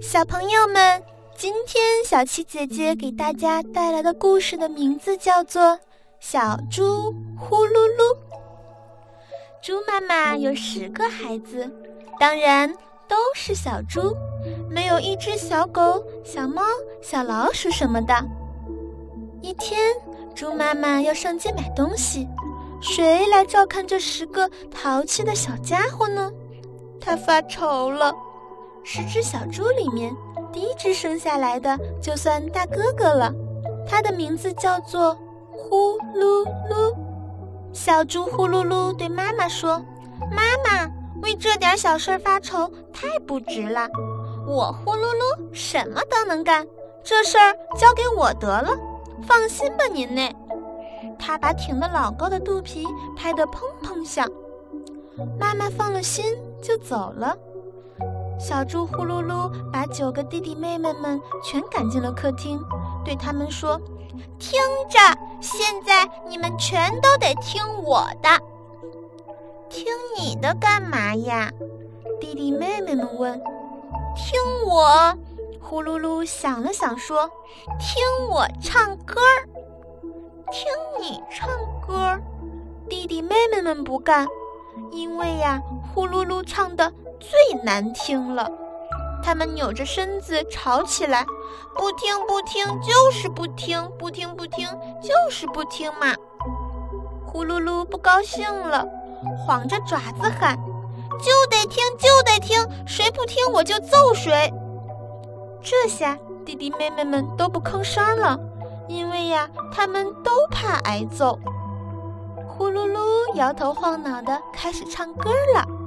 小朋友们，今天小七姐姐给大家带来的故事的名字叫做《小猪呼噜噜》。猪妈妈有十个孩子，当然都是小猪，没有一只小狗、小猫、小老鼠什么的。一天，猪妈妈要上街买东西，谁来照看这十个淘气的小家伙呢？她发愁了。十只小猪里面，第一只生下来的就算大哥哥了，他的名字叫做呼噜噜。小猪呼噜噜对妈妈说：“妈妈，为这点小事发愁太不值了。我呼噜噜什么都能干，这事儿交给我得了，放心吧，您呢。”他把挺得老高的肚皮拍得砰砰响。妈妈放了心，就走了。小猪呼噜噜把九个弟弟妹妹们全赶进了客厅，对他们说：“听着，现在你们全都得听我的。听你的干嘛呀？”弟弟妹妹们问。“听我。”呼噜噜想了想说：“听我唱歌儿。”“听你唱歌儿。”弟弟妹妹们不干，因为呀，呼噜噜唱的。最难听了，他们扭着身子吵起来，不听不听就是不听，不听不听就是不听嘛！呼噜噜不高兴了，晃着爪子喊：“就得听，就得听，谁不听我就揍谁！”这下弟弟妹妹们都不吭声了，因为呀，他们都怕挨揍。呼噜噜摇头晃脑的开始唱歌了。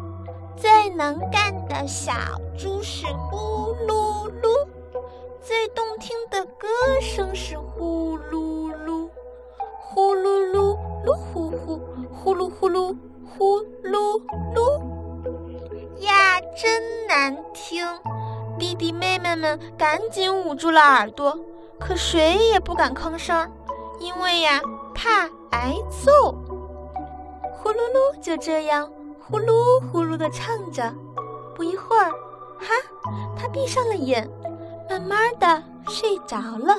最能干的小猪是呼噜噜，最动听的歌声是呼噜噜，呼噜噜噜呼呼，呼噜呼噜呼噜噜。呀，真难听！弟弟妹妹们赶紧捂住了耳朵，可谁也不敢吭声，因为呀，怕挨揍。呼噜噜，就这样。呼噜呼噜地唱着，不一会儿，哈，他闭上了眼，慢慢的睡着了。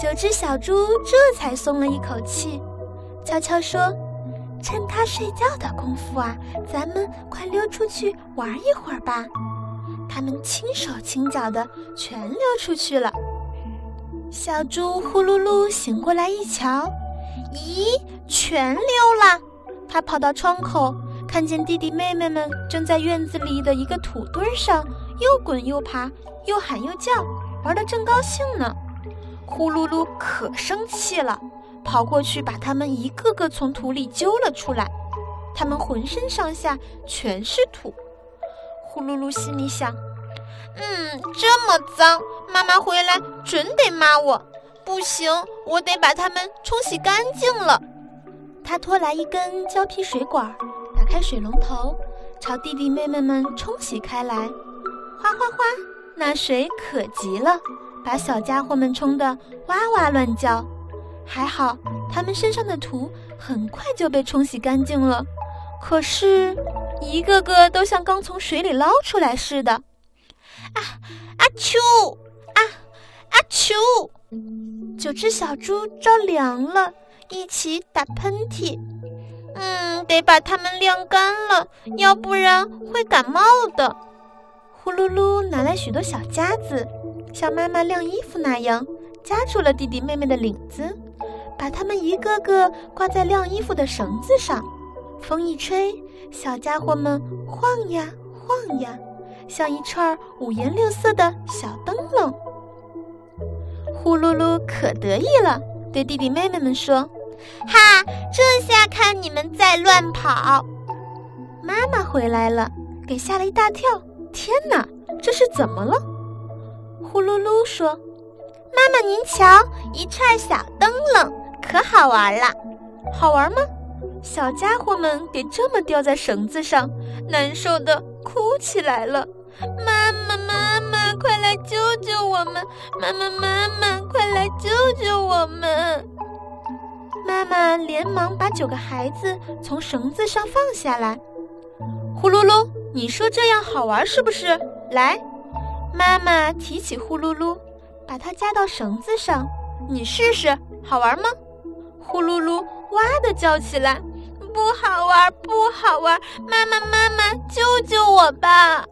九只小猪这才松了一口气，悄悄说：“趁他睡觉的功夫啊，咱们快溜出去玩一会儿吧。”他们轻手轻脚的全溜出去了。小猪呼噜噜醒过来一瞧，咦，全溜了。他跑到窗口，看见弟弟妹妹们正在院子里的一个土堆上又滚又爬，又喊又叫，玩得正高兴呢。呼噜噜可生气了，跑过去把他们一个个从土里揪了出来。他们浑身上下全是土。呼噜噜心里想：嗯，这么脏，妈妈回来准得骂我。不行，我得把它们冲洗干净了。他拖来一根胶皮水管，打开水龙头，朝弟弟妹妹们冲洗开来。哗哗哗，那水可急了，把小家伙们冲得哇哇乱叫。还好，他们身上的土很快就被冲洗干净了。可是，一个个都像刚从水里捞出来似的。啊啊秋！啊啊秋！九只小猪着凉了。一起打喷嚏，嗯，得把它们晾干了，要不然会感冒的。呼噜噜拿来许多小夹子，像妈妈晾衣服那样夹住了弟弟妹妹的领子，把他们一个个挂在晾衣服的绳子上。风一吹，小家伙们晃呀晃呀，像一串五颜六色的小灯笼。呼噜噜可得意了。对弟弟妹妹们说：“哈，这下看你们再乱跑！”妈妈回来了，给吓了一大跳。天哪，这是怎么了？呼噜噜说：“妈妈，您瞧，一串小灯笼，可好玩了。好玩吗？”小家伙们给这么吊在绳子上，难受的哭起来了。妈妈，妈妈，快来救救我们！妈妈，妈妈，快来救救我们！妈妈连忙把九个孩子从绳子上放下来。呼噜噜，你说这样好玩是不是？来，妈妈提起呼噜噜，把它夹到绳子上。你试试，好玩吗？呼噜噜哇的叫起来，不好玩，不好玩！妈妈，妈妈，救救我吧！